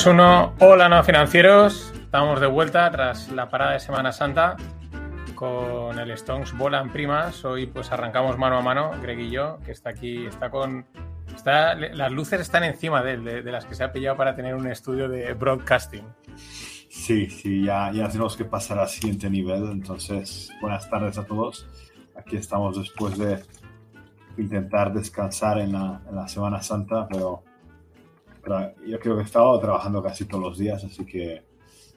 2, 1. Hola, no financieros. Estamos de vuelta tras la parada de Semana Santa con el Stones Volan Primas. Hoy pues arrancamos mano a mano, Greg y yo, que está aquí, está con... Está, las luces están encima de él, de, las que se ha pillado para tener un estudio de broadcasting. Sí, sí, ya, tenemos que pasar al siguiente nivel. Entonces, buenas tardes a todos. Aquí estamos después de intentar descansar en la, en Semana Santa, pero, yo creo que he estado trabajando casi todos los días, así que,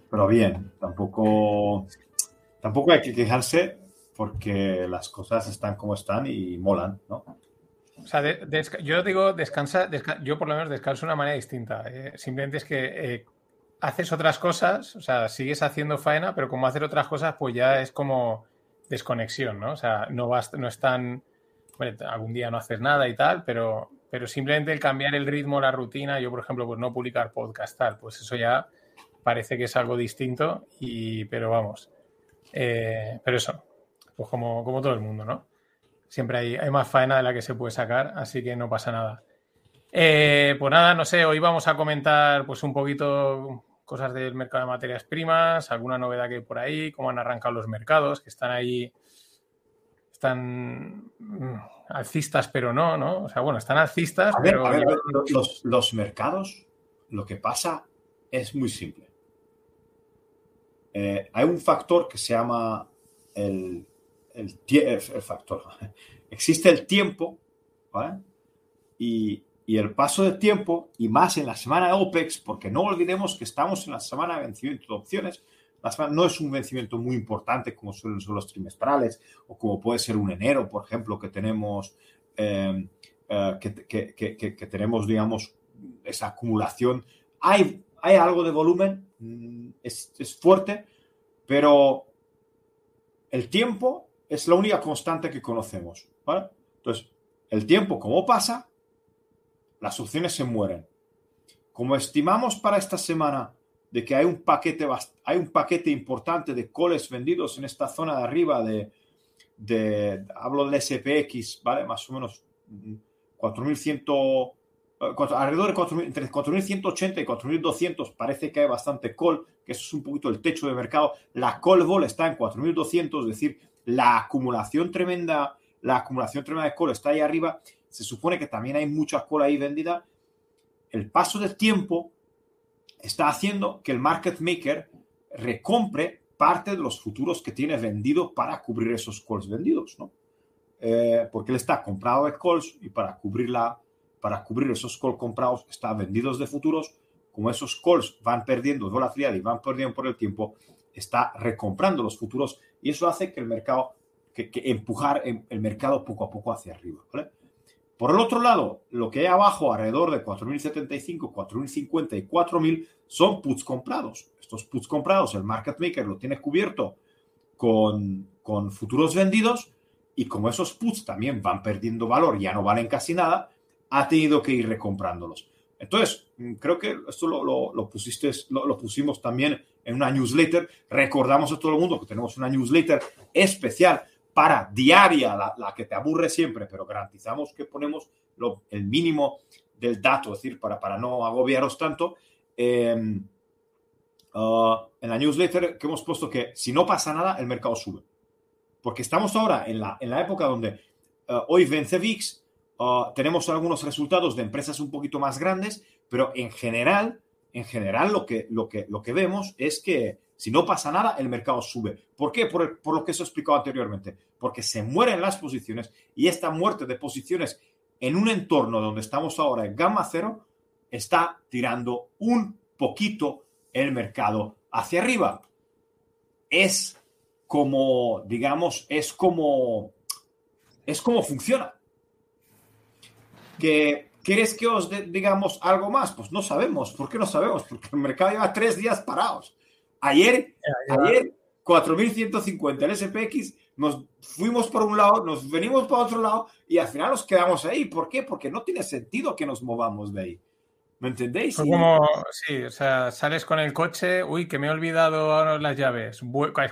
pero bien, tampoco tampoco hay que quejarse porque las cosas están como están y molan, ¿no? O sea, yo digo, descansa, yo por lo menos descanso de una manera distinta. Eh, simplemente es que eh, haces otras cosas, o sea, sigues haciendo faena, pero como hacer otras cosas, pues ya es como desconexión, ¿no? O sea, no vas, no es tan, bueno, algún día no haces nada y tal, pero, pero simplemente el cambiar el ritmo, la rutina, yo por ejemplo, pues no publicar podcast tal, pues eso ya parece que es algo distinto y, pero vamos, eh, pero eso, pues como, como, todo el mundo, ¿no? Siempre hay, hay, más faena de la que se puede sacar, así que no pasa nada. Eh, pues nada, no sé, hoy vamos a comentar pues un poquito cosas del mercado de materias primas, alguna novedad que hay por ahí, cómo han arrancado los mercados, que están ahí, están mm, alcistas, pero no, ¿no? O sea, bueno, están alcistas, pero... los, los mercados, lo que pasa es muy simple. Eh, hay un factor que se llama el, el, el, factor. Existe el tiempo ¿vale? y, y, el paso de tiempo, y más en la semana de OPEX, porque no olvidemos que estamos en la semana de vencimiento de opciones. No es un vencimiento muy importante como suelen ser los trimestrales o como puede ser un enero, por ejemplo, que tenemos, eh, eh, que, tenemos, digamos, esa acumulación. Hay hay algo de volumen, mm, es, es, fuerte, pero el tiempo es la única constante que conocemos. Entonces, el tiempo, como pasa, las opciones se mueren. Como estimamos para esta semana de que hay un paquete, hay un paquete importante de coles vendidos en esta zona de arriba de, hablo del SPX, ¿vale? Más o menos 4.100 mm, alrededor de 4, entre 4.180 y 4.200 parece que hay bastante call, que es un poquito el techo de mercado. La call vol está en 4.200, es decir, la acumulación tremenda, la acumulación tremenda de call está ahí arriba. Se supone que también hay mucha call ahí vendida. El paso del tiempo está haciendo que el market maker recompre parte de los futuros que tiene vendido para cubrir esos calls vendidos, ¿no? Eh, porque él está comprado de calls y para cubrir la, para cubrir esos calls comprados, están vendidos de futuros. Como esos calls van perdiendo volatilidad y van perdiendo por el tiempo, está recomprando los futuros y eso hace que el mercado, que, empujar el mercado poco a poco hacia arriba. Por el otro lado, lo que hay abajo, alrededor de 4.075, 4.050 y 4.000, son puts comprados. Estos puts comprados, el market maker lo tiene cubierto con, con futuros vendidos y como esos puts también van perdiendo valor, ya no valen casi nada, ha tenido que ir recomprándolos. Entonces, mm, creo que esto lo, pusiste, lo, pusimos también en una newsletter. Recordamos a todo el mundo que tenemos una newsletter especial para diaria, la, que te aburre siempre, pero garantizamos que ponemos el mínimo del dato, es decir, para, para no agobiaros tanto. Em, ah, en la newsletter que hemos puesto que si no pasa nada, el mercado sube. Porque estamos ahora en la, en la época donde ah, hoy vence VIX, Ah, tenemos algunos resultados de empresas un poquito más grandes, pero en general, en general lo que, lo que, lo que vemos es que si no pasa nada, el mercado sube. ¿Por qué? Por, por lo que ha explicado anteriormente. Porque se mueren las posiciones y esta muerte de posiciones en un entorno donde estamos ahora en gamma cero está tirando un poquito el mercado hacia arriba. Es como, digamos, es como, es como funciona que ¿Quieres que os digamos algo más? Pues no sabemos. ¿Por qué no sabemos? Porque el mercado lleva tres días parados. Ayer, ayer 4.150 el SPX, nos fuimos por un lado, nos venimos para otro lado y al final nos quedamos ahí. ¿Por qué? Porque no tiene sentido que nos movamos de ahí. ¿Me entendéis? Como, sí, o sea, sales con el coche, uy, que me he olvidado las llaves.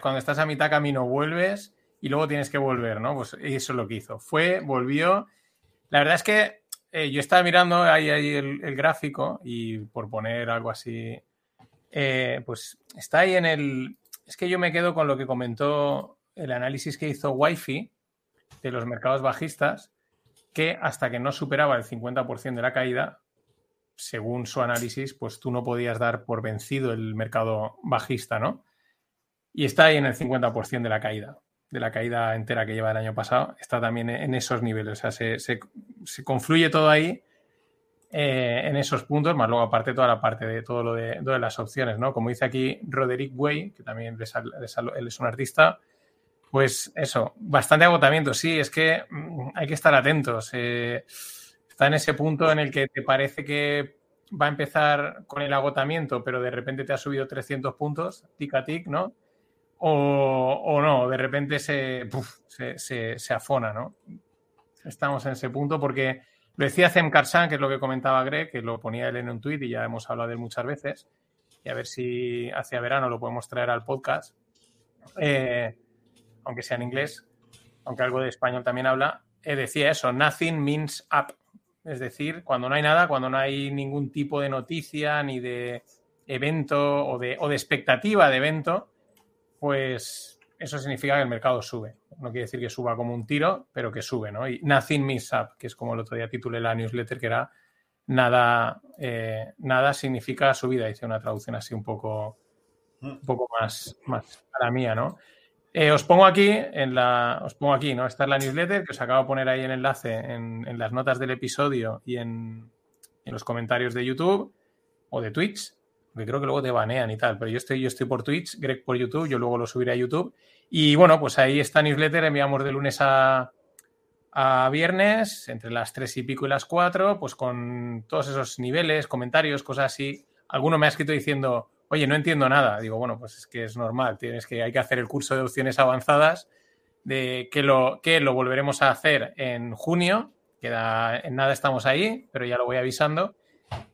Cuando estás a mitad camino vuelves y luego tienes que volver, ¿no? Pues eso es lo que hizo. Fue, volvió. La verdad es que eh, yo estaba mirando ahí, ahí el, gráfico y por poner algo así, eh, pues está ahí en el... Es que yo me quedo con lo que comentó el análisis que hizo Wi-Fi de los mercados bajistas, que hasta que no superaba el 50% de la caída, según su análisis, pues tú no podías dar por vencido el mercado bajista, ¿no? Y está ahí en el 50% de la caída, de la caída entera que lleva el año pasado, está también en esos niveles, o sea, se, confluye todo ahí eh, en esos puntos, más luego aparte toda la parte de todo lo de, las opciones, ¿no? Como dice aquí Roderick Way, que también es un artista, pues eso, bastante agotamiento, sí, es que mm, hay que estar atentos. Eh, está en ese punto en el que te parece que va a empezar con el agotamiento, pero de repente te ha subido 300 puntos, tic a tic, ¿no? O, no, de repente se, se, afona, ¿no? Estamos en ese punto porque lo decía Zem Karsan, que es lo que comentaba Greg, que lo ponía él en un tuit y ya hemos hablado de él muchas veces, y a ver si hacia verano lo podemos traer al podcast. Eh, aunque sea en inglés, aunque algo de español también habla, eh, decía eso, nothing means up. Es decir, cuando no hay nada, cuando no hay ningún tipo de noticia ni de evento o de, o de expectativa de evento, pues eso significa que el mercado sube. No quiere decir que suba como un tiro, pero que sube, ¿no? Y nothing means up, que es como el otro día titulé la newsletter, que era nada, eh, nada significa subida, hice una traducción así un poco, un poco más, más a la mía, ¿no? Eh, os pongo aquí, en la, os pongo aquí, ¿no? Esta es la newsletter que os acabo de poner ahí en enlace en, las notas del episodio y en, los comentarios de YouTube o de Twitch, porque creo que luego te banean y tal, pero yo estoy, yo estoy por Twitch, Greg por YouTube, yo luego lo subiré a YouTube. Y bueno, pues ahí esta newsletter enviamos de lunes a, a viernes, entre las tres y pico y las cuatro, pues con todos esos niveles, comentarios, cosas así. Alguno me ha escrito diciendo, oye, no entiendo nada. Digo, bueno, pues es que es normal, tienes que, hay que hacer el curso de opciones avanzadas, de que lo, que lo volveremos a hacer en junio, queda, en nada estamos ahí, pero ya lo voy avisando.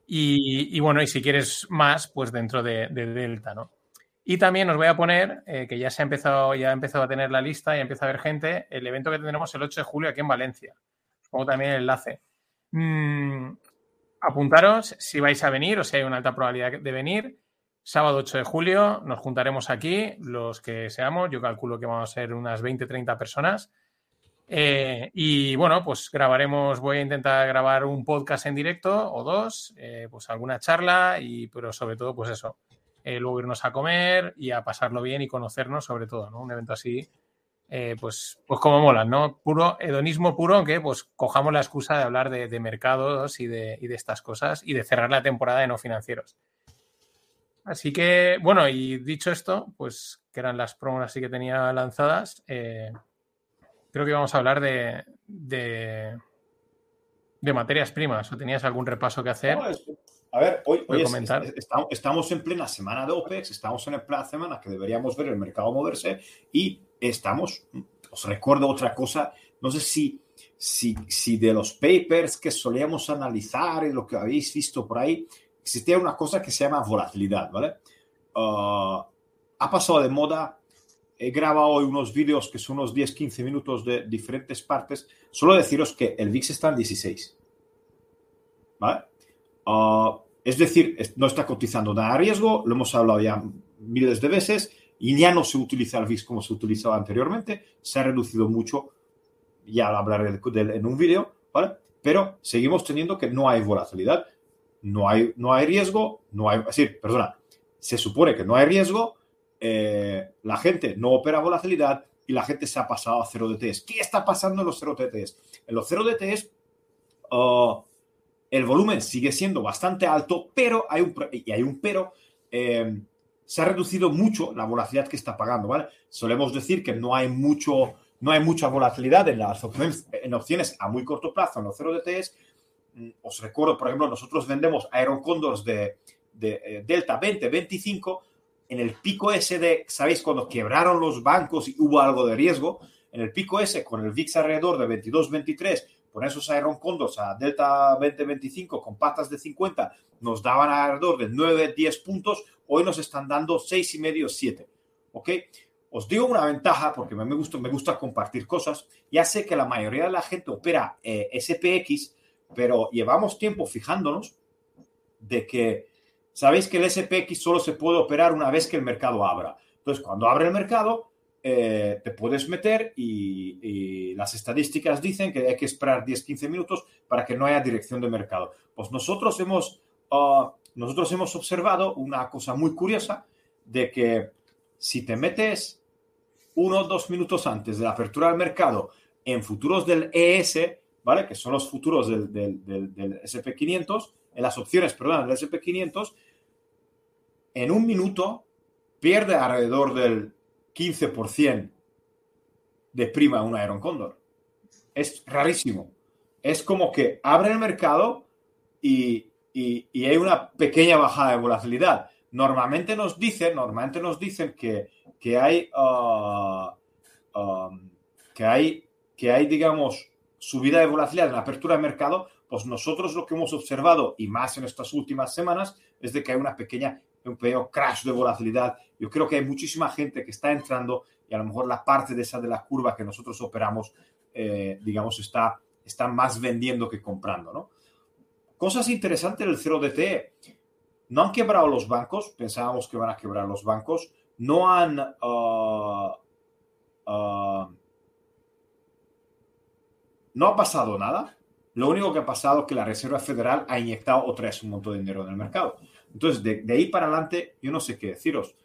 Y, bueno, y si quieres más, pues dentro de, Delta, ¿no? Y también os voy a poner, eh, que ya se ha empezado, ya ha empezado a tener la lista y empieza a haber gente, el evento que tendremos el 8 de julio aquí en Valencia. Os pongo también el enlace. Mm, apuntaros si vais a venir o si hay una alta probabilidad de venir. Sábado 8 de julio nos juntaremos aquí, los que seamos, yo calculo que vamos a ser unas 20-30 personas. Eh, y bueno, pues grabaremos, voy a intentar grabar un podcast en directo o dos, eh, pues alguna charla, y, pero sobre todo, pues eso, eh, luego irnos a comer y a pasarlo bien y conocernos sobre todo, ¿no? Un evento así, pues, pues como mola, ¿no? Puro hedonismo puro, aunque pues cojamos la excusa de hablar de, mercados y de, y de estas cosas y de cerrar la temporada de no financieros. Así que, bueno, y dicho esto, pues que eran las promos así que tenía lanzadas, eh, creo que vamos a hablar de, de, materias primas. ¿O tenías algún repaso que hacer? a ver, hoy, estamos en plena semana de OPEX, estamos en plena semana que deberíamos ver el mercado moverse y estamos, os recuerdo otra cosa, no sé si, si, si de los papers que solíamos analizar y lo que habéis visto por ahí, existía una cosa que se llama volatilidad, ¿vale? Ah, ha pasado de moda, he grabado hoy unos vídeos que son unos 10-15 minutos de diferentes partes, solo deciros que el VIX está en 16, ¿vale? Ah, es decir, no está cotizando nada a riesgo, lo hemos hablado ya miles de veces, y ya no se utiliza el VIX como se utilizaba anteriormente, se ha reducido mucho, ya lo hablaré en un vídeo, ¿vale? Pero seguimos teniendo que no hay volatilidad no hay, no hay riesgo, no hay, es perdona, se supone que no hay riesgo, eh, la gente no opera volatilidad y la gente se ha pasado a cero DTS. ¿Qué está pasando en los cero DTS? En los cero DTS uh, el volumen sigue siendo bastante alto, pero hay un, y hay un pero, eh, se ha reducido mucho la volatilidad que está pagando, ¿vale? Solemos decir que no hay mucho, no hay mucha volatilidad en las opciones, en opciones a muy corto plazo, en los cero DTS, Mm, os recuerdo, por ejemplo, nosotros vendemos Aerocondors de, de eh, Delta 20, 25, en el pico ese de, ¿sabéis? Cuando quebraron los bancos y hubo algo de riesgo, en el pico ese, con el VIX alrededor de 22, 23, por esos Aeron Condors a Delta 2025 con patas de 50 nos daban alrededor de 9, 10 puntos, hoy nos están dando 6 y medio, 7. ¿Ok? Os digo una ventaja porque me gusta, me gusta compartir cosas. Ya sé que la mayoría de la gente opera eh, SPX, pero llevamos tiempo fijándonos de que sabéis que el SPX solo se puede operar una vez que el mercado abra. Entonces, cuando abre el mercado, eh, te puedes meter y, las estadísticas dicen que hay que esperar 10-15 minutos para que no haya dirección de mercado. Pues nosotros hemos, ah, nosotros hemos observado una cosa muy curiosa de que si te metes uno o dos minutos antes de la apertura del mercado en futuros del ES, ¿vale? Que son los futuros del, del, SP500, en las opciones, perdón, del SP500, en un minuto pierde alrededor del 15% de prima un Iron Condor. Es rarísimo. Es como que abre el mercado y, y hay una pequeña bajada de volatilidad. Normalmente nos dicen, normalmente nos dicen que, que hay, uh, um, que hay, que hay, digamos, subida de volatilidad en la apertura de mercado, pues nosotros lo que hemos observado, y más en estas últimas semanas, es de que hay una pequeña, un pequeño crash de volatilidad. Yo creo que hay muchísima gente que está entrando y a lo mejor la parte de esa de la curva que nosotros operamos, eh, digamos, está, está más vendiendo que comprando, ¿no? Cosas interesantes del 0DTE. No han quebrado los bancos, pensábamos que van a quebrar los bancos, no han... Uh, uh, no ha pasado nada. Lo único que ha pasado es que la Reserva Federal ha inyectado otra vez un montón de dinero en el mercado. Entonces, de, ahí para adelante, yo no sé qué deciros.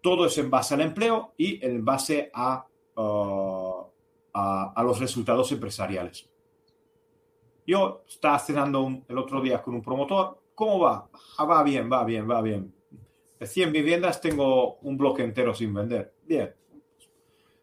Todo es en base al empleo y en base a, uh, a, los resultados empresariales. Yo estaba cenando el otro día con un promotor ¿Cómo va? Ah, va bien, va bien, va bien. De 100 viviendas tengo un bloque entero sin vender. Bien.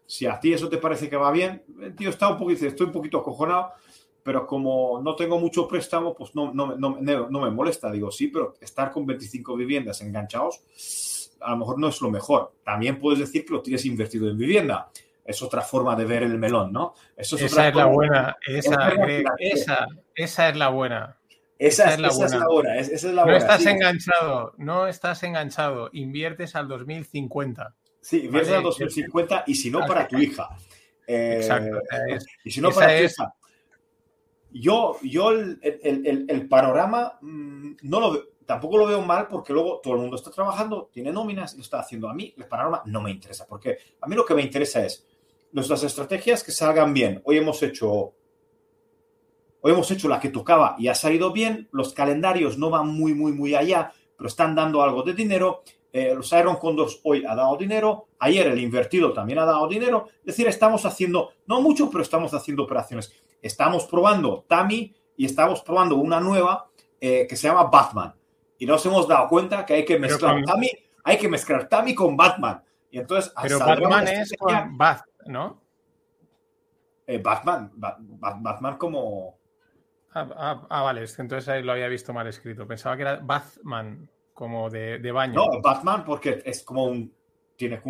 Si a ti eso te parece que va bien, tío, está un poquito, estoy un poquito acojonado, pero como no tengo mucho préstamo, pues no, no, no, no me molesta. Digo, sí, pero estar con 25 viviendas enganchados, a lo mejor no es lo mejor. También puedes decir que lo tienes invertido en vivienda es otra forma de ver el melón, ¿no? Eso es esa es la buena, esa, esa, esa, es la buena. Esa, es, la buena. No estás enganchado, no estás enganchado. Inviertes al 2050. Sí, inviertes al 2050 y si no para tu hija. Exacto. Eh, y si no para tu hija. Yo, yo el, panorama mm, no lo tampoco lo veo mal porque luego todo el mundo está trabajando, tiene nóminas y lo está haciendo. A mí el panorama no me interesa porque a mí lo que me interesa es nuestras estrategias que salgan bien. Hoy hemos hecho Hoy hemos hecho la que tocaba y ha salido bien. Los calendarios no van muy, muy, muy allá, pero están dando algo de dinero. Eh, los Iron Condors hoy ha dado dinero. Ayer el invertido también ha dado dinero. Es decir, estamos haciendo, no mucho, pero estamos haciendo operaciones. Estamos probando Tami y estamos probando una nueva eh, que se llama Batman. Y nos hemos dado cuenta que hay que mezclar Tami, hay que mezclar Tami con Batman. Y entonces, pero Batman es con Bat, ¿no? Eh, Batman, Batman como Ah, ah, ah, vale, entonces ahí lo había visto mal escrito. Pensaba que era Batman, como de, baño. No, Batman porque es como un... Tiene,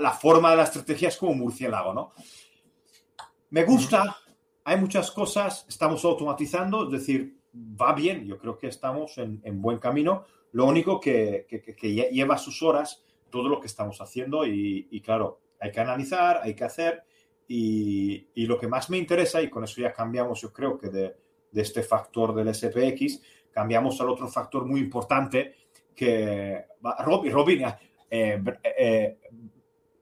la forma de la estrategia es como un murciélago, ¿no? Me gusta, hay muchas cosas, estamos automatizando, es decir, va bien, yo creo que estamos en, buen camino. Lo único que, lleva sus horas todo lo que estamos haciendo y, y claro, hay que analizar, hay que hacer y, lo que más me interesa, y con eso ya cambiamos, yo creo que de, este factor del SPX, cambiamos al otro factor muy importante que Robin, Robin eh, eh,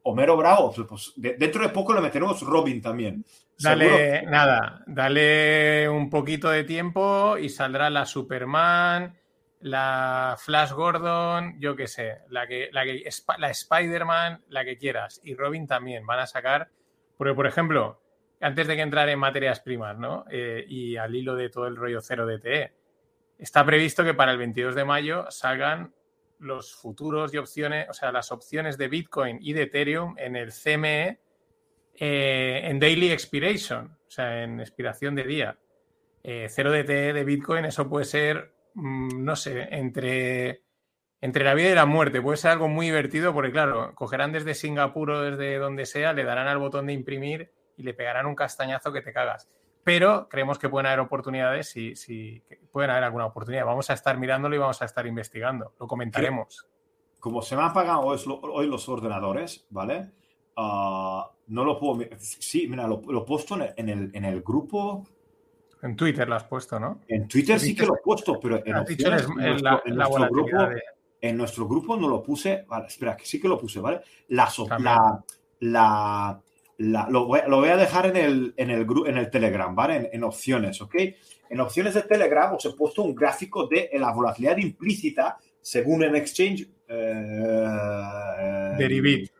Homero Bravo, pues, pues dentro de poco le meteremos Robin también. Dale, nada, dale un poquito de tiempo y saldrá la Superman, la Flash Gordon, yo qué sé, la que, la que la Spider-Man, la que quieras. Y Robin también van a sacar porque, por ejemplo, antes de que entrar en materias primas, ¿no? Eh, y al hilo de todo el rollo cero DTE, está previsto que para el 22 de mayo salgan los futuros y opciones, o sea, las opciones de Bitcoin y de Ethereum en el CME eh, en Daily Expiration, o sea, en expiración de día. Eh, cero DTE de Bitcoin, eso puede ser, mm, no sé, entre entre la vida y la muerte. Puede ser algo muy divertido porque, claro, cogerán desde Singapur o desde donde sea, le darán al botón de imprimir y le pegarán un castañazo que te cagas. Pero creemos que pueden haber oportunidades, si, si pueden haber alguna oportunidad. Vamos a estar mirándolo y vamos a estar investigando. Lo comentaremos. Como se me han apagado hoy, los ordenadores, ¿vale? Ah, no lo puedo. Sí, mira, lo, he puesto en el, en el grupo. En Twitter lo has puesto, ¿no? En Twitter sí que lo he puesto, pero en, opciones, en, nuestro, grupo, en nuestro grupo no lo puse. Vale, espera, que sí que lo puse, ¿vale? La, la, la, lo, voy, a dejar en el, en el, en el Telegram, ¿vale? En, opciones, ¿ok? En opciones de Telegram os he puesto un gráfico de la volatilidad implícita según el exchange. Eh, Derivit.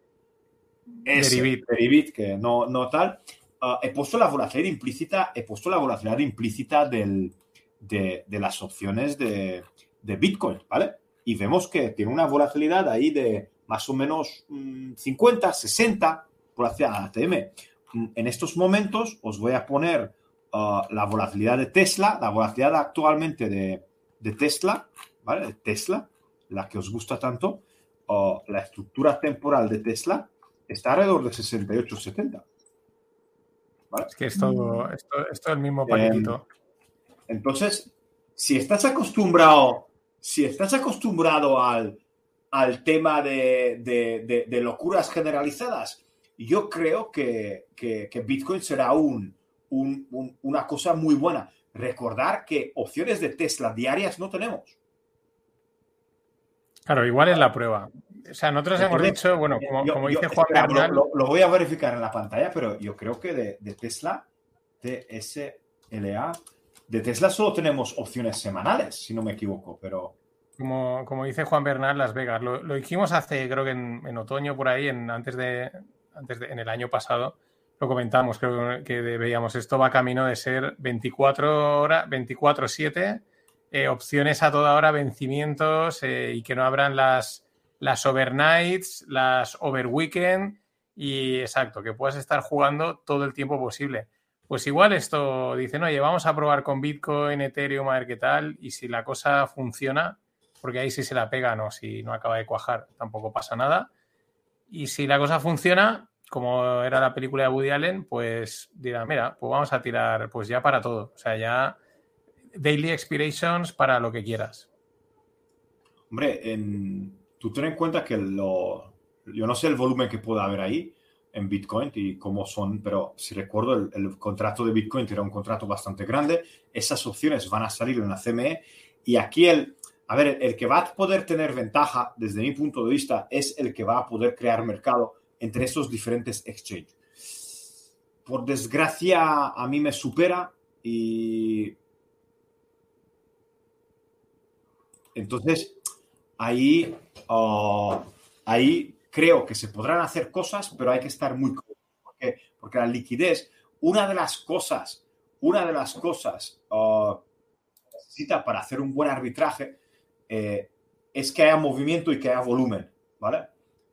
Derivit. Derivit, que no, no tal. Ah, he puesto la volatilidad implícita, he puesto la volatilidad implícita del, de, de, las opciones de, de, Bitcoin, ¿vale? Y vemos que tiene una volatilidad ahí de más o menos 50, mm, 60 por hacia ATM. En estos momentos os voy a poner ah, la volatilidad de Tesla, la volatilidad actualmente de, de Tesla, ¿vale? Tesla, la que os gusta tanto, ah, la estructura temporal de Tesla está alrededor de 68, 70. Es que es todo, esto, es el mismo paquetito. entonces, si estás acostumbrado, si estás acostumbrado al, al tema de, locuras generalizadas, yo creo que, Bitcoin será un, una cosa muy buena. Recordar que opciones de Tesla diarias no tenemos. Claro, igual es la prueba. O sea, nosotros hemos dicho, bueno, como, dice Juan Bernal... Lo, voy a verificar en la pantalla, pero yo creo que de, de Tesla, TSLA, de Tesla solo tenemos opciones semanales, si no me equivoco, pero... Como, como dice Juan Bernal, Las Vegas. Lo, dijimos hace, creo que en, otoño, por ahí, en, antes, de, antes de, en el año pasado, lo comentamos, creo que veíamos, esto va camino de ser 24 horas, 24-7, eh, opciones a toda hora, vencimientos eh, y que no abran las las overnights, las overweekend y exacto, que puedas estar jugando todo el tiempo posible. Pues igual esto dicen, oye, vamos a probar con Bitcoin, Ethereum, a ver qué tal, y si la cosa funciona, porque ahí sí se la pegan o si no acaba de cuajar, tampoco pasa nada. Y si la cosa funciona, como era la película de Woody Allen, pues dirá, mira, pues vamos a tirar pues ya para todo. O sea, ya daily expirations para lo que quieras. Hombre, en, tú ten en cuenta que lo, yo no sé el volumen que pueda haber ahí en Bitcoin y cómo son, pero si recuerdo, el, contrato de Bitcoin era un contrato bastante grande, esas opciones van a salir en la CME y aquí el, a ver, el que va a poder tener ventaja desde mi punto de vista es el que va a poder crear mercado entre esos diferentes exchanges. Por desgracia, a mí me supera y entonces ahí Ah, ahí creo que se podrán hacer cosas, pero hay que estar muy porque, porque la liquidez, una de las cosas, una de las cosas uh, que necesita para hacer un buen arbitraje eh, es que haya movimiento y que haya volumen, ¿vale?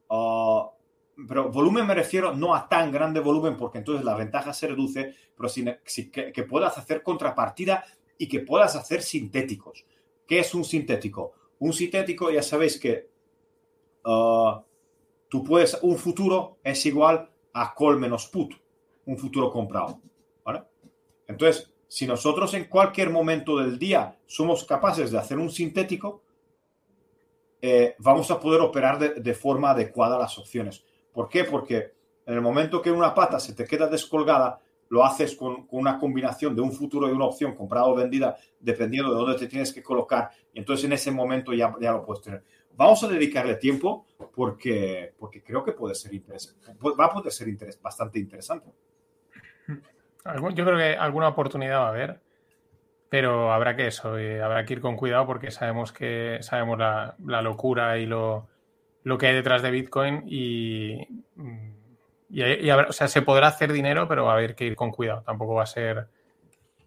Ah, pero volumen me refiero no a tan grande volumen porque entonces la ventaja se reduce, pero sí, que, que, puedas hacer contrapartida y que puedas hacer sintéticos. ¿Qué es un sintético? Un sintético ya sabéis que Ah, tú puedes, un futuro es igual a call menos put, un futuro comprado. ¿vale? Entonces, si nosotros en cualquier momento del día somos capaces de hacer un sintético, eh, vamos a poder operar de, forma adecuada las opciones. ¿Por qué? Porque en el momento que una pata se te queda descolgada, lo haces con, una combinación de un futuro y una opción comprada o vendida, dependiendo de dónde te tienes que colocar. Y entonces en ese momento ya, ya lo puedes tener. Vamos a dedicarle tiempo porque, porque creo que puede ser interesante. Va a poder ser bastante interesante. Yo creo que alguna oportunidad va a haber, pero habrá que eso, eh, habrá que ir con cuidado porque sabemos que sabemos la, locura y lo, que hay detrás de Bitcoin y, o sea, se podrá hacer dinero, pero va a haber que ir con cuidado. Tampoco va a ser.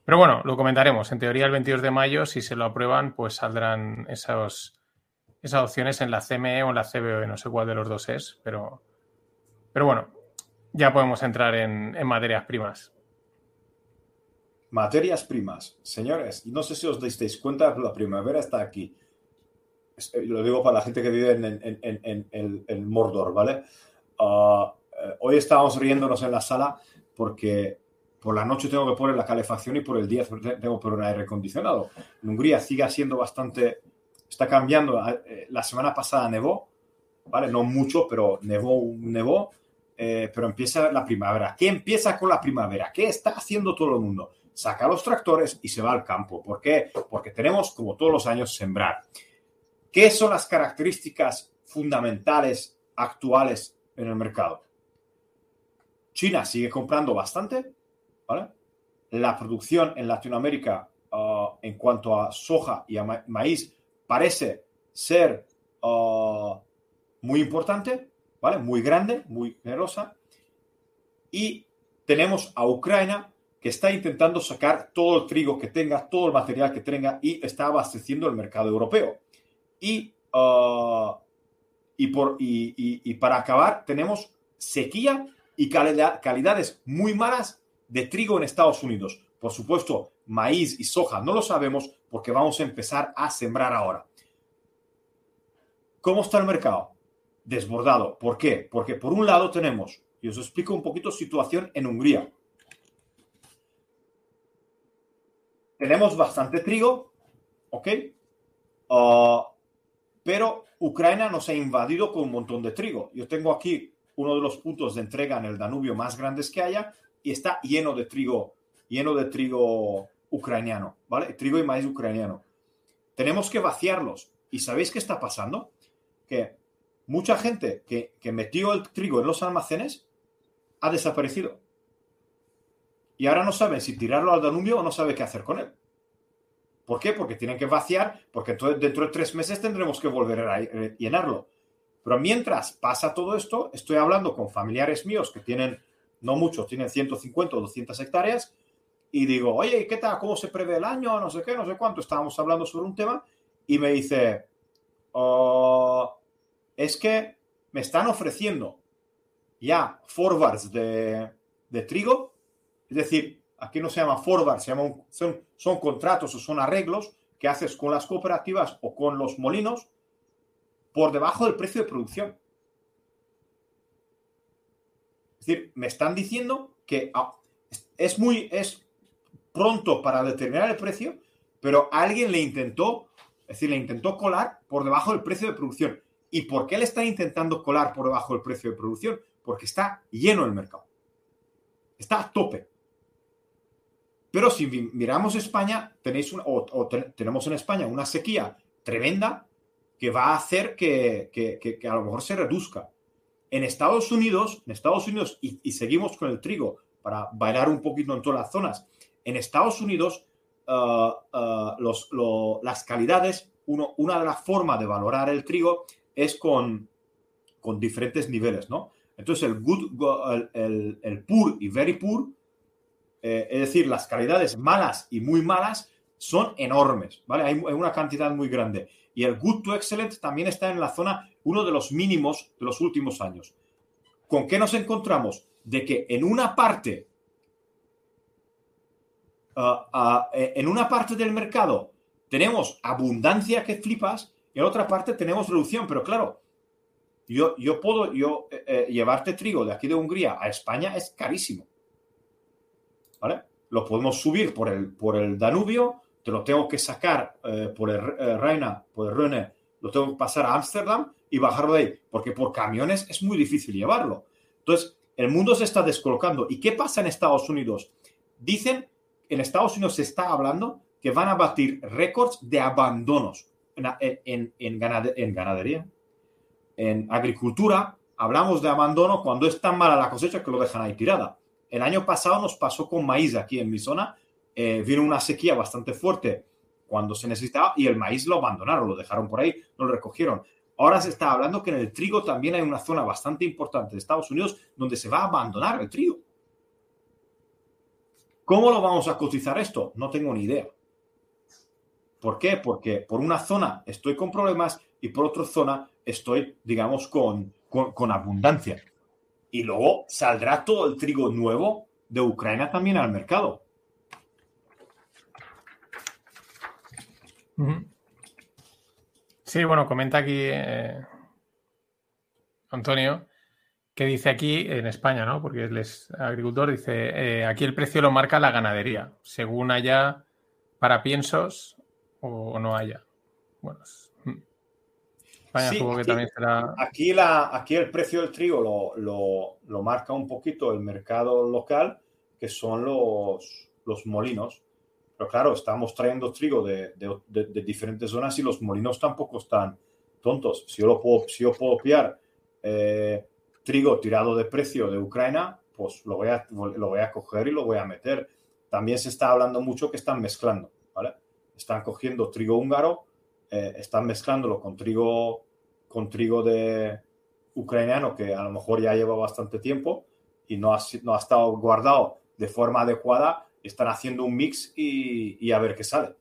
Pero bueno, lo comentaremos. En teoría, el 22 de mayo, si se lo aprueban, pues saldrán esos esas opciones en la CME o en la CBOE, no sé cuál de los dos es, pero, pero bueno, ya podemos entrar en, materias primas. Materias primas, señores, no sé si os dais cuenta, la primavera está aquí. Eh, lo digo para la gente que vive en, en, Mordor, ¿vale? Ah, hoy estábamos riéndonos en la sala porque por la noche tengo que poner la calefacción y por el día tengo que poner un aire acondicionado. En Hungría sigue siendo bastante está cambiando. Eh, la semana pasada nevó, ¿vale? No mucho, pero nevó, nevó, eh, pero empieza la primavera. ¿Qué empieza con la primavera? ¿Qué está haciendo todo el mundo? saca los tractores y se va al campo. ¿Por qué? Porque tenemos, como todos los años, sembrar. ¿Qué son las características fundamentales actuales en el mercado? China sigue comprando bastante. La producción en Latinoamérica uh, en cuanto a soja y a maíz parece ser uh, muy importante, ¿vale? Muy grande, muy generosa. Y tenemos a Ucrania que está intentando sacar todo el trigo que tenga, todo el material que tenga y está abasteciendo el mercado europeo. Y, uh, y, por, y, para acabar, tenemos sequía y calidades muy malas de trigo en Estados Unidos. Por supuesto, maíz y soja no lo sabemos porque vamos a empezar a sembrar ahora. ¿Cómo está el mercado? Desbordado. ¿Por qué? Porque por un lado tenemos, y os explico un poquito situación en Hungría. tenemos bastante trigo, ¿ok? Ah, pero Ucrania nos ha invadido con un montón de trigo. Yo tengo aquí uno de los puntos de entrega en el Danubio más grandes que haya y está lleno de trigo, lleno de trigo ucraniano, ¿vale? Trigo y maíz ucraniano. Tenemos que vaciarlos. ¿Y sabéis qué está pasando? Que mucha gente que, que metió el trigo en los almacenes ha desaparecido y ahora no saben si tirarlo al Danubio o no sabe qué hacer con él. ¿Por qué? Porque tienen que vaciar, porque dentro de tres meses tendremos que volver a llenarlo. Pero mientras pasa todo esto, estoy hablando con familiares míos que tienen, no muchos, tienen 150 o 200 hectáreas, y digo, oye, ¿qué tal? ¿Cómo se prevé el año? No sé qué, no sé cuánto. Estábamos hablando sobre un tema y me dice, oh, es que me están ofreciendo ya forwards de, trigo es decir, aquí no se llama forward, se son, son contratos o son arreglos que haces con las cooperativas o con los molinos por debajo del precio de producción. Es decir, me están diciendo que ah, es muy es pronto para determinar el precio, pero alguien le intentó, es decir, le intentó colar por debajo del precio de producción. ¿Y por qué le están intentando colar por debajo del precio de producción? Porque está lleno el mercado. Está a tope. Pero si miramos España, tenéis o, tenemos en España una sequía tremenda que va a hacer que, a lo mejor se reduzca. En Estados Unidos, en Estados Unidos, y, seguimos con el trigo para bailar un poquito en todas las zonas, en Estados Unidos uh, uh, las calidades, uno, una de las formas de valorar el trigo es con, con diferentes niveles, ¿no? Entonces el good, el, el, poor y very poor eh, es decir, las calidades malas y muy malas son enormes, ¿vale? Hay, una cantidad muy grande. Y el good to excellent también está en la zona, uno de los mínimos de los últimos años. ¿Con qué nos encontramos? De que en una parte, ah, ah, eh, en una parte del mercado tenemos abundancia que flipas y en otra parte tenemos reducción, pero claro, yo, yo puedo yo, eh, llevarte trigo de aquí de Hungría a España es carísimo. Lo podemos subir por el, por el Danubio, te lo tengo que sacar eh, por el eh, Reina, por el Rene, lo tengo que pasar a Ámsterdam y bajarlo de ahí, porque por camiones es muy difícil llevarlo. Entonces, el mundo se está descolocando. ¿Y qué pasa en Estados Unidos? Dicen, en Estados Unidos se está hablando que van a batir récords de abandonos en, en ganadería, en agricultura. Hablamos de abandono cuando es tan mala la cosecha que lo dejan ahí tirada. El año pasado nos pasó con maíz aquí en mi zona. Eh, vino una sequía bastante fuerte cuando se necesitaba y el maíz lo abandonaron, lo dejaron por ahí, no lo recogieron. Ahora se está hablando que en el trigo también hay una zona bastante importante de Estados Unidos donde se va a abandonar el trigo. ¿Cómo lo vamos a cotizar esto? No tengo ni idea. ¿Por qué? Porque por una zona estoy con problemas y por otra zona estoy, digamos, con, con abundancia y luego saldrá todo el trigo nuevo de Ucrania también al mercado. Sí, bueno, comenta aquí eh, Antonio que dice aquí en España, ¿no? Porque él es agricultor, dice, eh, aquí el precio lo marca la ganadería, según haya para piensos o, no haya. Bueno, aquí, la, aquí el precio del trigo lo, marca un poquito el mercado local, que son los, los molinos, pero claro, estamos trayendo trigo de, de, diferentes zonas y los molinos tampoco están tontos. Si yo, lo puedo, si yo puedo pillar eh, trigo tirado de precio de Ucrania, pues lo voy, a, lo voy a coger y lo voy a meter. También se está hablando mucho que están mezclando, ¿vale? Están cogiendo trigo húngaro, eh, están mezclándolo con trigo, con trigo de ucraniano que a lo mejor ya lleva bastante tiempo y no ha, no ha estado guardado de forma adecuada, están haciendo un mix y, a ver qué sale.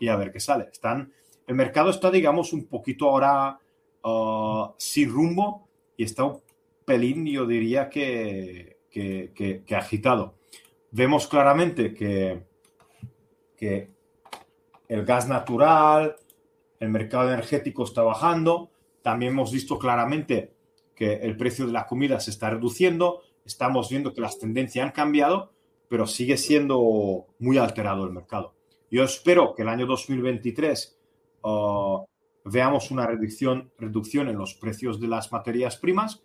Y a ver qué sale. Están, el mercado está, digamos, un poquito ahora uh, sin rumbo y está un pelín, yo diría que, que, agitado. Vemos claramente que, que el gas natural, el mercado energético está bajando. También hemos visto claramente que el precio de la comida se está reduciendo. Estamos viendo que las tendencias han cambiado, pero sigue siendo muy alterado el mercado. Yo espero que el año 2023 uh, veamos una reducción, reducción en los precios de las materias primas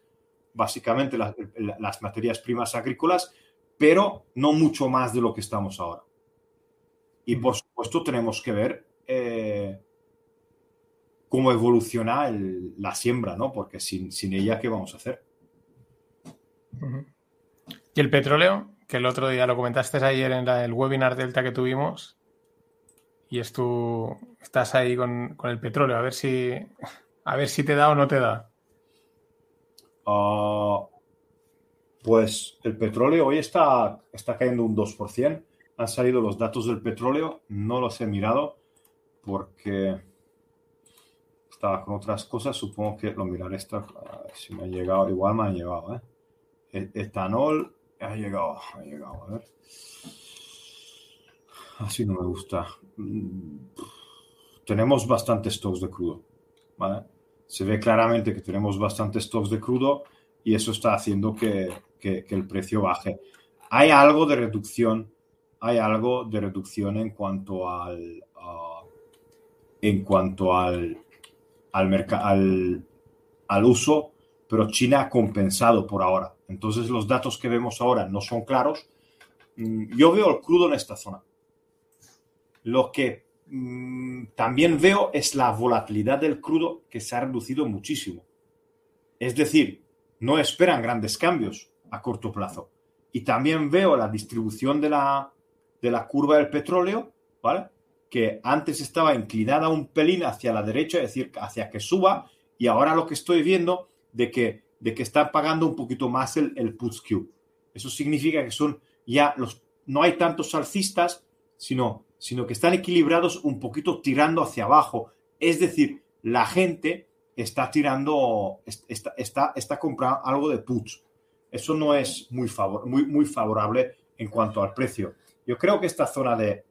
básicamente las, materias primas agrícolas, pero no mucho más de lo que estamos ahora. Y por supuesto tenemos que ver eh, cómo evoluciona la siembra, ¿no? Porque sin, ella, ¿qué vamos a hacer? Y el petróleo, que el otro día lo comentaste ayer en el webinar Delta que tuvimos, y es tú, estás ahí con, con, el petróleo, a ver si a ver si te da o no te da. Ah, pues el petróleo hoy está, está cayendo un 2%. Han salido los datos del petróleo, no los he mirado porque estaba con otras cosas. Supongo que lo miraré esta, si me ha llegado, igual me ha llegado. ¿eh? E-, etanol ha llegado, ha llegado, a ver. Así no me gusta. Mm, tenemos bastantes stocks de crudo, ¿vale? se ve claramente que tenemos bastantes stocks de crudo y eso está haciendo que, el precio baje. Hay algo de reducción, hay algo de reducción en cuanto al, en cuanto al, al, al, al uso, pero China ha compensado por ahora. Entonces los datos que vemos ahora no son claros. Mm, yo veo el crudo en esta zona. Lo que Mm, también veo es la volatilidad del crudo que se ha reducido muchísimo. Es decir, no esperan grandes cambios a corto plazo. Y también veo la distribución de la, de la curva del petróleo, ¿vale? Que antes estaba inclinada un pelín hacia la derecha, es decir, hacia que suba, y ahora lo que estoy viendo de que, de que está pagando un poquito más el, el Q. Eso significa que son ya los, no hay tantos alcistas, sino sino que están equilibrados un poquito tirando hacia abajo. Es decir, la gente está tirando, está, está, está comprando algo de puts. Eso no es muy, favor, muy, muy favorable en cuanto al precio. Yo creo que esta zona de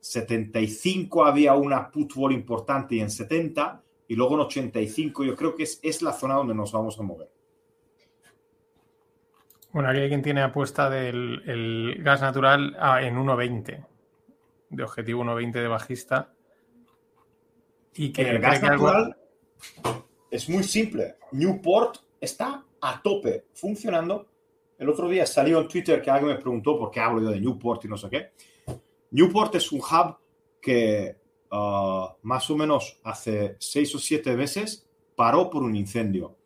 75 había una put wall importante y en 70 y luego en 85 yo creo que es, es la zona donde nos vamos a mover. Bueno, aquí hay quien tiene apuesta del gas natural en 1.20 de objetivo 1.20 de bajista. Y que el gas natural es muy simple. Newport está a tope funcionando. El otro día salió en Twitter que alguien me preguntó por qué hablo yo de Newport y no sé qué. Newport es un hub que uh, más o menos hace seis o siete meses paró por un incendio.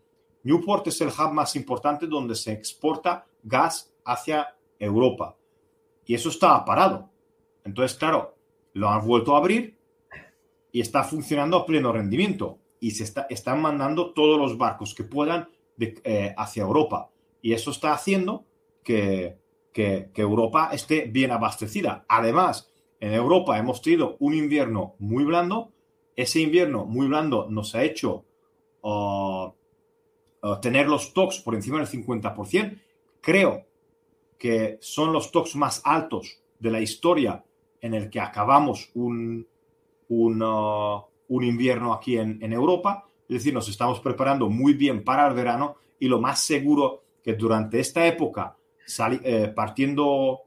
Newport es el hub más importante donde se exporta gas hacia Europa. Y eso está parado. Entonces, claro, lo han vuelto a abrir y está funcionando a pleno rendimiento y se está, están mandando todos los barcos que puedan eh, hacia Europa. Y eso está haciendo que, Europa esté bien abastecida. Además, en Europa hemos tenido un invierno muy blando. Ese invierno muy blando nos ha hecho uh, uh, tener los stocks por encima del 50%. Creo que son los stocks más altos de la historia en el que acabamos un, un, uh, invierno aquí en, Europa. Es decir, nos estamos preparando muy bien para el verano y lo más seguro que durante esta época, eh, partiendo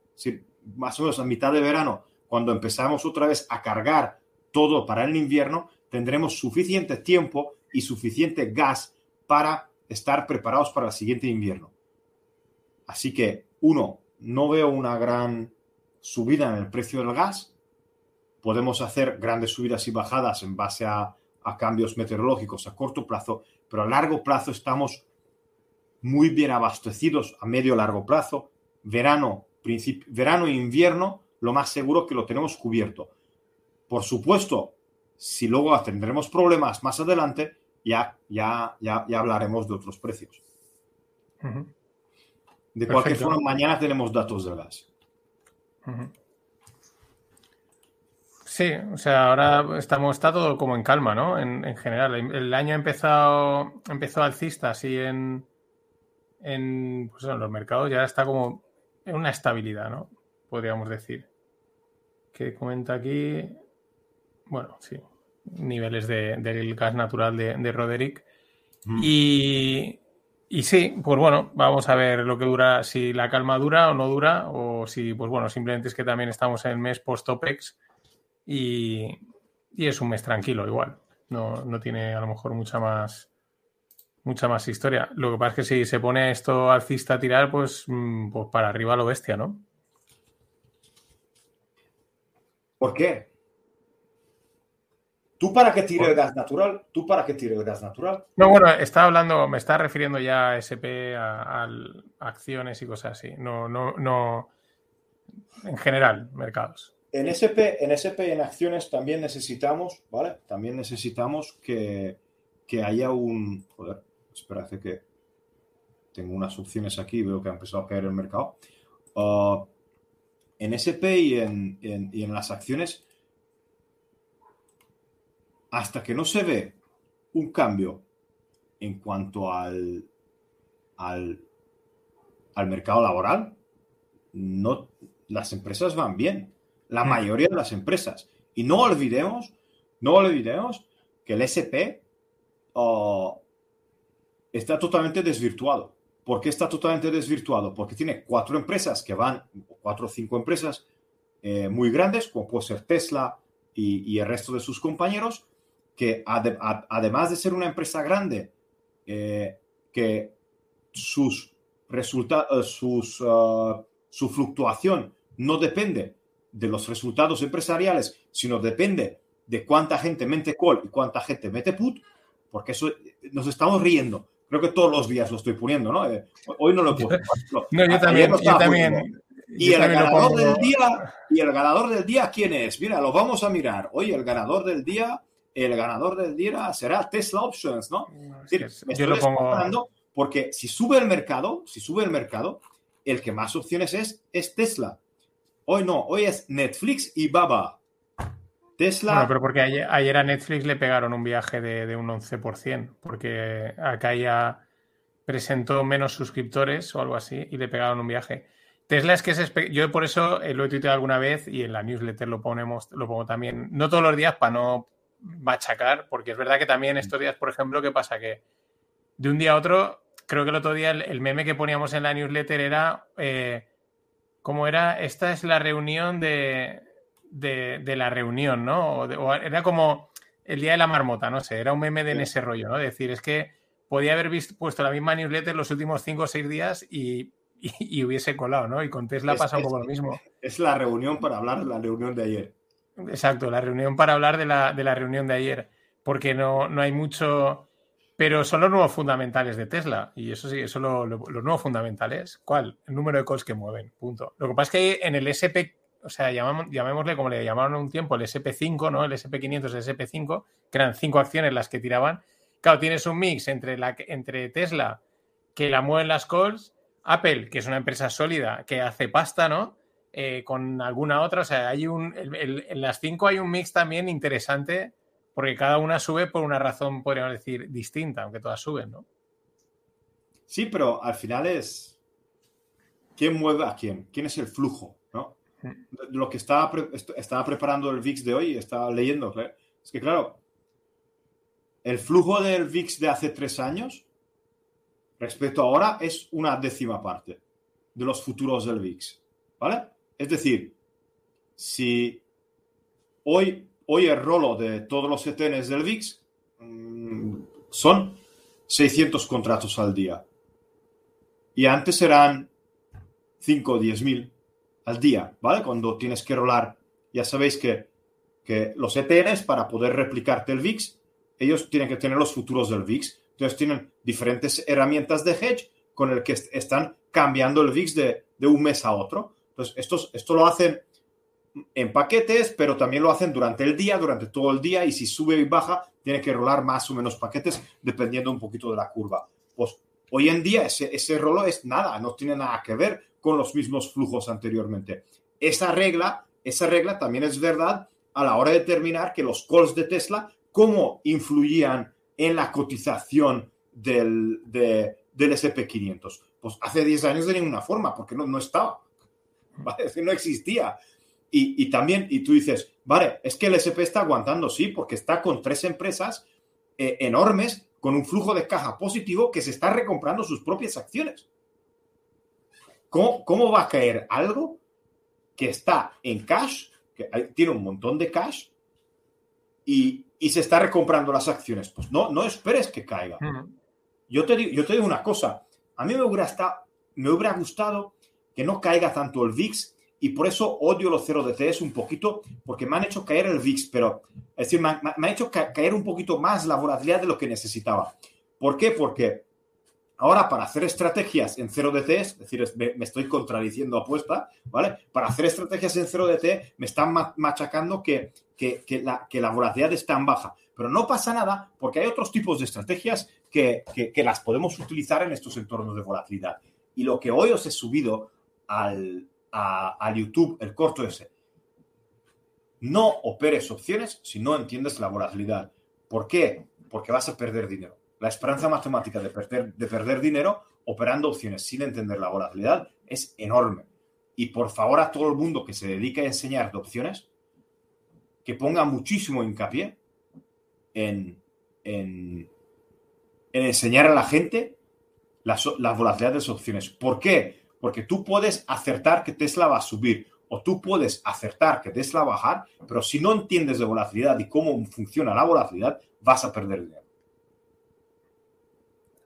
más o menos a mitad de verano, cuando empezamos otra vez a cargar todo para el invierno, tendremos suficiente tiempo y suficiente gas para estar preparados para el siguiente invierno. Así que, uno, no veo una gran subida en el precio del gas, podemos hacer grandes subidas y bajadas en base a, cambios meteorológicos a corto plazo, pero a largo plazo estamos muy bien abastecidos a medio largo plazo. Verano, verano e invierno, lo más seguro que lo tenemos cubierto. Por supuesto, si luego tendremos problemas más adelante, ya, ya, ya, ya hablaremos de otros precios. De cualquier forma, mañana tenemos datos del gas. Sí, o sea, ahora estamos, está todo como en calma, ¿no? En, general. El año ha empezado, empezó alcista, así en, en, pues en los mercados, ya está como en una estabilidad, ¿no? Podríamos decir. Que comenta aquí, bueno, sí, niveles del gas natural de, Roderick. Y, y, sí, pues bueno, vamos a ver lo que dura, si la calma dura o no dura, o si, pues bueno, simplemente es que también estamos en el mes post-OPEX y, y, es un mes tranquilo igual. No, no, tiene a lo mejor mucha más mucha más historia. Lo que pasa es que si se pone esto alcista a tirar, pues, mm, pues para arriba lo bestia, ¿no? ¿Por qué? ¿Tú para qué tire el gas natural? ¿Tú para qué tire el gas natural? No, bueno, está hablando, me está refiriendo ya a SP, a, acciones y cosas así. No, no, no. En general, mercados. En SP, en SP en acciones también necesitamos, ¿vale? También necesitamos que, haya un. Joder, espera, que tengo unas opciones aquí, veo que ha empezado a caer el mercado. Uh, en SP y en, y en las acciones hasta que no se ve un cambio en cuanto al, al, mercado laboral, no, las empresas van bien. La mm. mayoría de las empresas. Y no olvidemos, no olvidemos que el SP oh, está totalmente desvirtuado. ¿Por qué está totalmente desvirtuado? Porque tiene cuatro empresas que van, cuatro o cinco empresas eh, muy grandes, como puede ser Tesla y, el resto de sus compañeros, que además de ser una empresa grande, eh, que sus resultados, eh, sus, uh, su fluctuación no depende de los resultados empresariales, sino depende de cuánta gente mete call y cuánta gente mete put, porque eso nos estamos riendo. Creo que todos los días lo estoy poniendo, ¿no? Eh, hoy no lo puedo. No, yo también, yo también. Y el ganador del día, y el ganador del día, ¿quién es? Mira, lo vamos a mirar. Hoy el ganador del día el ganador del día será Tesla Options, ¿no? yo lo pongo... Porque si sube el mercado, si sube el mercado, el que más opciones es, es Tesla. Hoy no, hoy es Netflix y Baba. Tesla. Bueno, pero porque ayer, a Netflix le pegaron un viaje de, un 11%, porque acá ya presentó menos suscriptores o algo así y le pegaron un viaje. Tesla es que es yo por eso eh, lo he tuiteado alguna vez y en la newsletter lo ponemos, lo pongo también, no todos los días para no machacar, porque es verdad que también estos días, por ejemplo, ¿qué pasa? Que de un día a otro, creo que el otro día el, meme que poníamos en la newsletter era, eh, ¿cómo era? Esta es la reunión de, de, la reunión, ¿no? O, era como el día de la marmota, no sé, era un meme de en ese rollo, ¿no? decir, es que podía haber visto, puesto la misma newsletter los últimos cinco o seis días y, y, hubiese colado, ¿no? Y con Tesla pasa un poco lo mismo. Es la reunión para hablar de la reunión de ayer. Exacto, la reunión para hablar de la, de la reunión de ayer, porque no, no, hay mucho, pero son los nuevos fundamentales de Tesla, y eso sí, eso lo, los nuevos fundamentales. ¿Cuál? El número de calls que mueven, punto. Lo que pasa es que en el SP, o sea, llamémosle como le llamaron un tiempo, el SP5, ¿no? El SP500, el SP5, que eran cinco acciones las que tiraban. Claro, tienes un mix entre, entre Tesla, que la mueven las calls, Apple, que es una empresa sólida, que hace pasta, ¿no? Eh, con alguna otra. O sea, hay un. en las cinco hay un mix también interesante, porque cada una sube por una razón, podríamos decir, distinta, aunque todas suben, ¿no? Sí, pero al final es. ¿Quién mueve a quién? ¿Quién es el flujo? Lo que estaba, estaba preparando el VIX de hoy, estaba leyendo, es que claro, el flujo del VIX de hace tres años respecto a ahora es una décima parte de los futuros del VIX. ¿Vale? Es decir, si hoy, hoy el rolo de todos los ETNs del VIX mm, son 600 contratos al día. Y antes eran 5 o 10 mil. Al día, ¿vale? Cuando tienes que rolar, ya sabéis que, que los ETNs para poder replicarte el VIX, ellos tienen que tener los futuros del VIX. Entonces tienen diferentes herramientas de hedge con el que están cambiando el VIX de, de un mes a otro. Entonces, estos, esto lo hacen en paquetes, pero también lo hacen durante el día, durante todo el día, y si sube y baja, tiene que rolar más o menos paquetes dependiendo un poquito de la curva. Pues hoy en día ese, ese rolo es nada, no tiene nada que ver con los mismos flujos anteriormente. Esa regla, esa regla también es verdad a la hora de determinar que los calls de Tesla, cómo influían en la cotización del, del SP500. Pues hace 10 años de ninguna forma, porque no, no estaba. ¿Vale? no existía. Y, también, y tú dices, vale, es que el SP está aguantando, sí, porque está con tres empresas eh, enormes con un flujo de caja positivo que se está recomprando sus propias acciones. ¿Cómo, cómo va a caer algo que está en cash, que tiene un montón de cash y, y, se está recomprando las acciones? Pues no, no esperes que caiga. yo, te digo, yo te digo una cosa, a mí me hubiera, me hubiera gustado que no caiga tanto el VIX y por eso odio los 0DTs un poquito, porque me han hecho caer el VIX, pero es decir, me, ha hecho caer un poquito más la volatilidad de lo que necesitaba. ¿Por qué? Porque ahora para hacer estrategias en 0DT, es decir, me, estoy contradiciendo apuesta, ¿vale? Para hacer estrategias en 0DT me están machacando que, que, la, volatilidad está en baja. Pero no pasa nada porque hay otros tipos de estrategias que, que las podemos utilizar en estos entornos de volatilidad. Y lo que hoy os he subido al, a, YouTube el corto ese. No operes opciones si no entiendes la volatilidad. ¿Por qué? Porque vas a perder dinero. La esperanza matemática de perder, de perder dinero operando opciones sin entender la volatilidad es enorme. Y por favor a todo el mundo que se dedique a enseñar de opciones, que ponga muchísimo hincapié en, en, enseñar a la gente la, la volatilidad de las opciones. ¿Por qué? Porque tú puedes acertar que Tesla va a subir o tú puedes acertar que Tesla va a bajar, pero si no entiendes de volatilidad y cómo funciona la volatilidad, vas a perder dinero.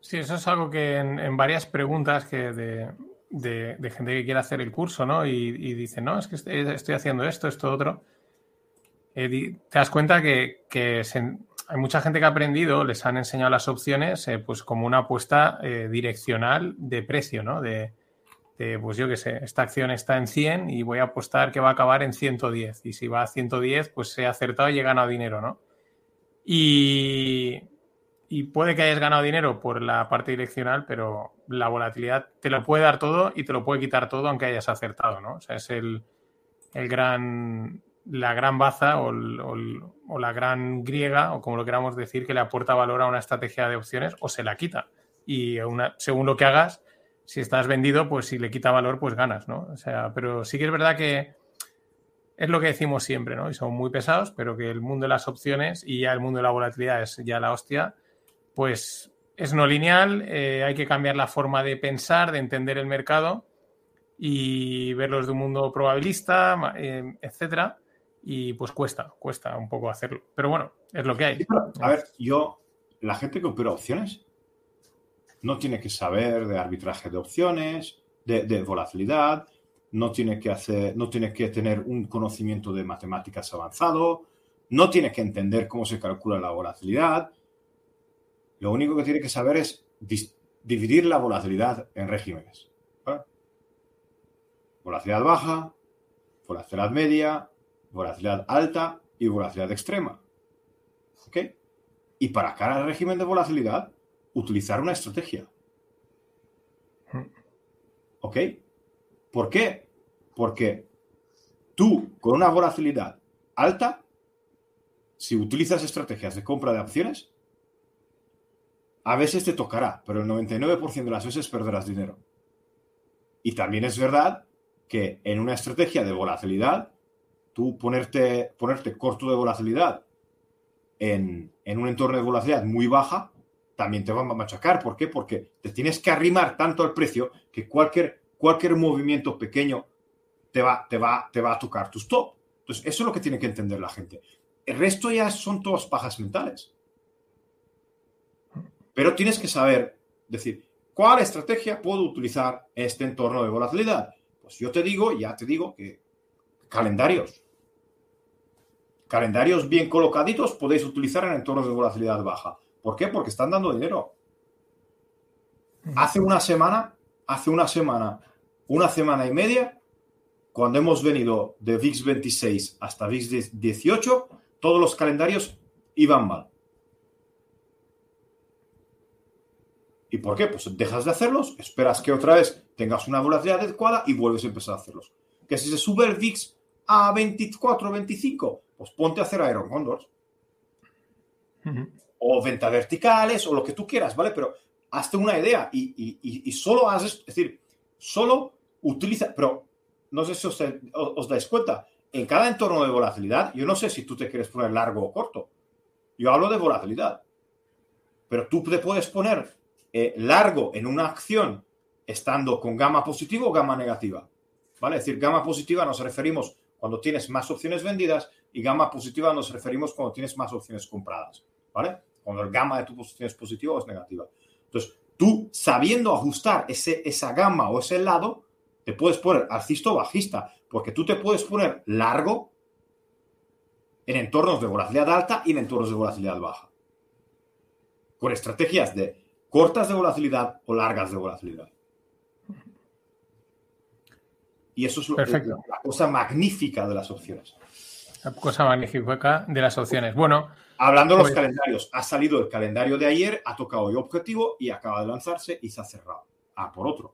Sí, eso es algo que en, varias preguntas que de, gente que quiere hacer el curso, ¿no? Y, dice, no, es que estoy, haciendo esto, esto, otro. Eh, te das cuenta que, hay mucha gente que ha aprendido, les han enseñado las opciones, eh, pues como una apuesta eh, direccional de precio, ¿no? De, pues yo qué sé, esta acción está en 100 y voy a apostar que va a acabar en 110. Y si va a 110, pues he acertado y he ganado dinero, ¿no? Y, puede que hayas ganado dinero por la parte direccional, pero la volatilidad te lo puede dar todo y te lo puede quitar todo aunque hayas acertado, ¿no? O sea, es el, gran, la gran baza o, la gran griega, o como lo queramos decir, que le aporta valor a una estrategia de opciones o se la quita. Y según lo que hagas, si estás vendido, pues si le quita valor, pues ganas, ¿no? O sea, pero sí que es verdad que es lo que decimos siempre, ¿no? Y son muy pesados, pero que el mundo de las opciones y ya el mundo de la volatilidad es ya la hostia, pues es no lineal, eh, hay que cambiar la forma de pensar, de entender el mercado y verlo desde un mundo probabilista, eh, etcétera. Y pues cuesta, cuesta un poco hacerlo. Pero bueno, es lo que hay. a ver, yo, la gente que opera opciones, no tiene que saber de arbitraje de opciones, de, volatilidad, no tiene, que hacer, no tiene que tener un conocimiento de matemáticas avanzado, no tiene que entender cómo se calcula la volatilidad. Lo único que tiene que saber es dividir la volatilidad en regímenes. Volatilidad baja, volatilidad media, volatilidad alta y volatilidad extrema. ¿Ok? Y para cada régimen de volatilidad utilizar una estrategia. ¿Ok? ¿Por qué? Porque tú, con una volatilidad alta, si utilizas estrategias de compra de acciones, a veces te tocará, pero el 99% de las veces perderás dinero. Y también es verdad que en una estrategia de volatilidad, tú ponerte, ponerte corto de volatilidad en, en un entorno de volatilidad muy baja, también te van a machacar. ¿Por qué? Porque te tienes que arrimar tanto al precio que cualquier, cualquier movimiento pequeño te va, te, va, te va a tocar tu stop. Entonces, eso es lo que tiene que entender la gente. El resto ya son todas pajas mentales. Pero tienes que saber decir, ¿cuál estrategia puedo utilizar en este entorno de volatilidad? Pues yo te digo, ya te digo que calendarios. Calendarios bien colocaditos podéis utilizar en entornos de volatilidad baja. ¿Por qué? Porque están dando dinero. Hace una semana, hace una semana, una semana y media, cuando hemos venido de VIX 26 hasta VIX 18, todos los calendarios iban mal. ¿Y por qué? Pues dejas de hacerlos, esperas que otra vez tengas una volatilidad adecuada y vuelves a empezar a hacerlos. Que si se sube el VIX a 24, 25, pues ponte a hacer Iron Condors. O venta verticales o lo que tú quieras, ¿vale? Pero hazte una idea y, solo haces, es decir, solo utiliza, pero no sé si os, os, dais cuenta, en cada entorno de volatilidad, yo no sé si tú te quieres poner largo o corto. Yo hablo de volatilidad. Pero tú te puedes poner eh, largo en una acción estando con gama positiva o gama negativa. ¿Vale? Es decir, gama positiva nos referimos cuando tienes más opciones vendidas y gama positiva nos referimos cuando tienes más opciones compradas. ¿Vale? Cuando el gama de tu posición es positiva o es negativa. Entonces, tú sabiendo ajustar ese, esa gama o ese lado, te puedes poner alcista o bajista, porque tú te puedes poner largo en entornos de volatilidad alta y en entornos de volatilidad baja. Con estrategias de cortas de volatilidad o largas de volatilidad. Y eso es lo, la cosa magnífica de las opciones. La cosa magnífica de las opciones. Bueno. Hablando de los pues- calendarios, ha salido el calendario de ayer, ha tocado hoy objetivo y acaba de lanzarse y se ha cerrado. Ah, por otro.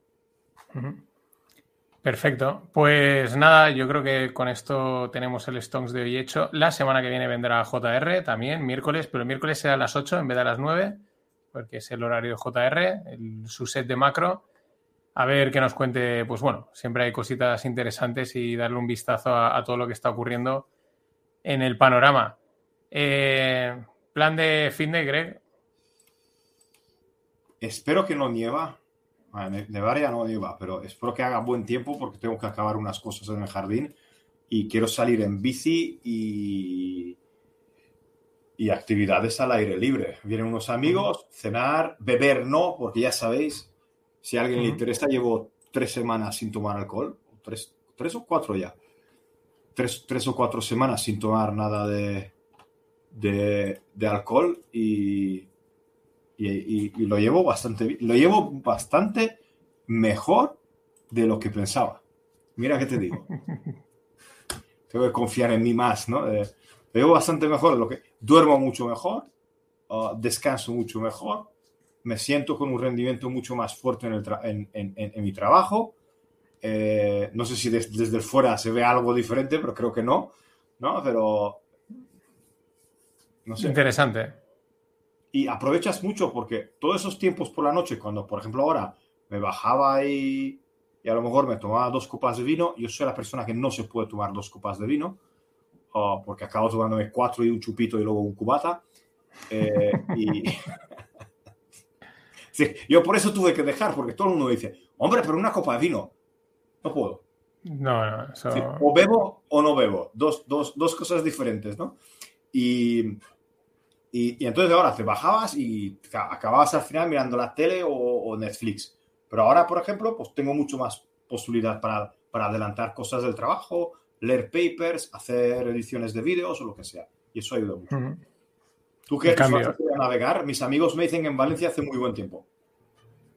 Perfecto. Pues nada, yo creo que con esto tenemos el Stonks de hoy hecho. La semana que viene vendrá JR también, miércoles, pero el miércoles será a las 8 en vez de a las 9 porque es el horario JR, el, su set de macro. A ver qué nos cuente, pues bueno, siempre hay cositas interesantes y darle un vistazo a, todo lo que está ocurriendo en el panorama. Eh, plan de fin de Greg. Espero que no nieva. De varias no nieva, pero espero que haga buen tiempo porque tengo que acabar unas cosas en el jardín y quiero salir en bici y, y actividades al aire libre. Vienen unos amigos, cenar, beber no, porque ya sabéis, si a alguien le interesa, llevo tres semanas sin tomar alcohol, tres, tres o cuatro ya, tres, tres, o cuatro semanas sin tomar nada de, de, alcohol y, y, lo llevo bastante lo llevo bastante mejor de lo que pensaba. Mira qué te digo. Tengo que confiar en mí más, ¿no? Veo bastante mejor, lo que duermo mucho mejor, uh, descanso mucho mejor, me siento con un rendimiento mucho más fuerte en, en, mi trabajo. Eh, no sé si desde el fuera se ve algo diferente, pero creo que no, ¿no? Pero... No sé. Interesante. Y aprovechas mucho porque todos esos tiempos por la noche, cuando por ejemplo ahora me bajaba y, y a lo mejor me tomaba dos copas de vino, yo soy la persona que no se puede tomar dos copas de vino, porque acabo tomándome cuatro y un chupito y luego un cubata. Eh, y... yo por eso tuve que dejar, porque todo el mundo dice, hombre, pero una copa de vino, no puedo. No, no, o bebo o no bebo, dos, dos, dos cosas diferentes, ¿no? Y, y, entonces ahora te bajabas y acababas al final mirando la tele o, o, Netflix. Pero ahora, por ejemplo, pues tengo mucho más posibilidad para, para adelantar cosas del trabajo, leer papers, hacer ediciones de vídeos o lo que sea. Y eso ayuda mucho. ¿Tú qué a navegar? Mis amigos me dicen en Valencia hace muy buen tiempo.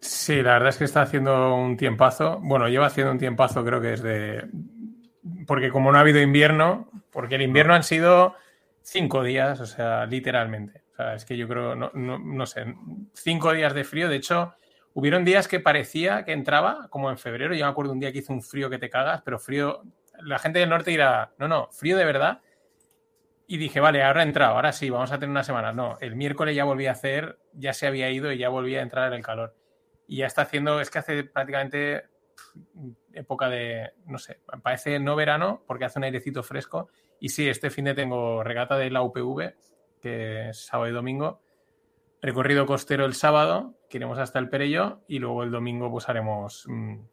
Sí, la verdad es que está haciendo un tiempazo. Bueno, lleva haciendo un tiempazo, creo que desde. Porque como no ha habido invierno, porque el invierno han sido cinco días, o sea, literalmente. O sea, es que yo creo, no, no sé, cinco días de frío. De hecho, hubieron días que parecía que entraba, como en febrero. Yo me acuerdo un día que hizo un frío que te cagas, pero frío la gente del norte dirá, no, no, frío de verdad. Y dije, vale, ahora he entrado, ahora sí, vamos a tener una semana. No, el miércoles ya volví a hacer, ya se había ido y ya volví a entrar en el calor. Y ya está haciendo, es que hace prácticamente época de, no sé, parece no verano porque hace un airecito fresco. Y sí, este fin de tengo regata de la UPV, que es sábado y domingo. Recorrido costero el sábado, que iremos hasta el Perello y luego el domingo pues haremos un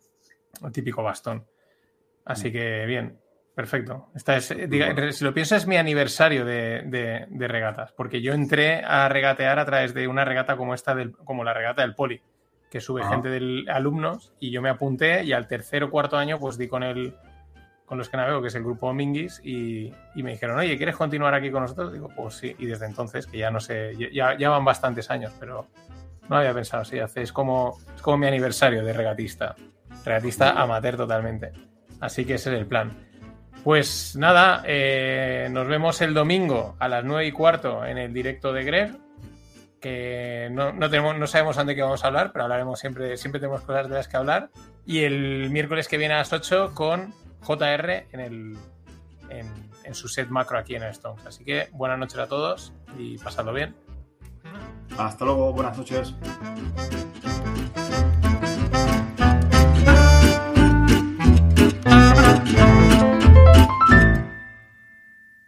mm, típico bastón. Así que bien, perfecto. Esta es, si lo pienso, es mi aniversario de, regatas, porque yo entré a regatear a través de una regata como esta, del, como la regata del Poli. que sube gente de alumnos, y yo me apunté y al tercer o cuarto año pues di con el con los que navego, que es el grupo Mingis, y, me dijeron, oye, ¿quieres continuar aquí con nosotros? Digo, pues sí, y desde entonces, que ya no sé, ya, ya van bastantes años, pero no había pensado así, es como, es como mi aniversario de regatista, regatista amateur totalmente. Así que ese es el plan. Pues nada, eh, nos vemos el domingo a las 9 y cuarto en el directo de Greg que no, tenemos, no sabemos ante qué vamos a hablar, pero hablaremos siempre, siempre tenemos cosas de las que hablar. Y el miércoles que viene a las 8 con JR en, el, en, su set macro aquí en Stones. Así que buenas noches a todos y pasadlo bien. Hasta luego, buenas noches.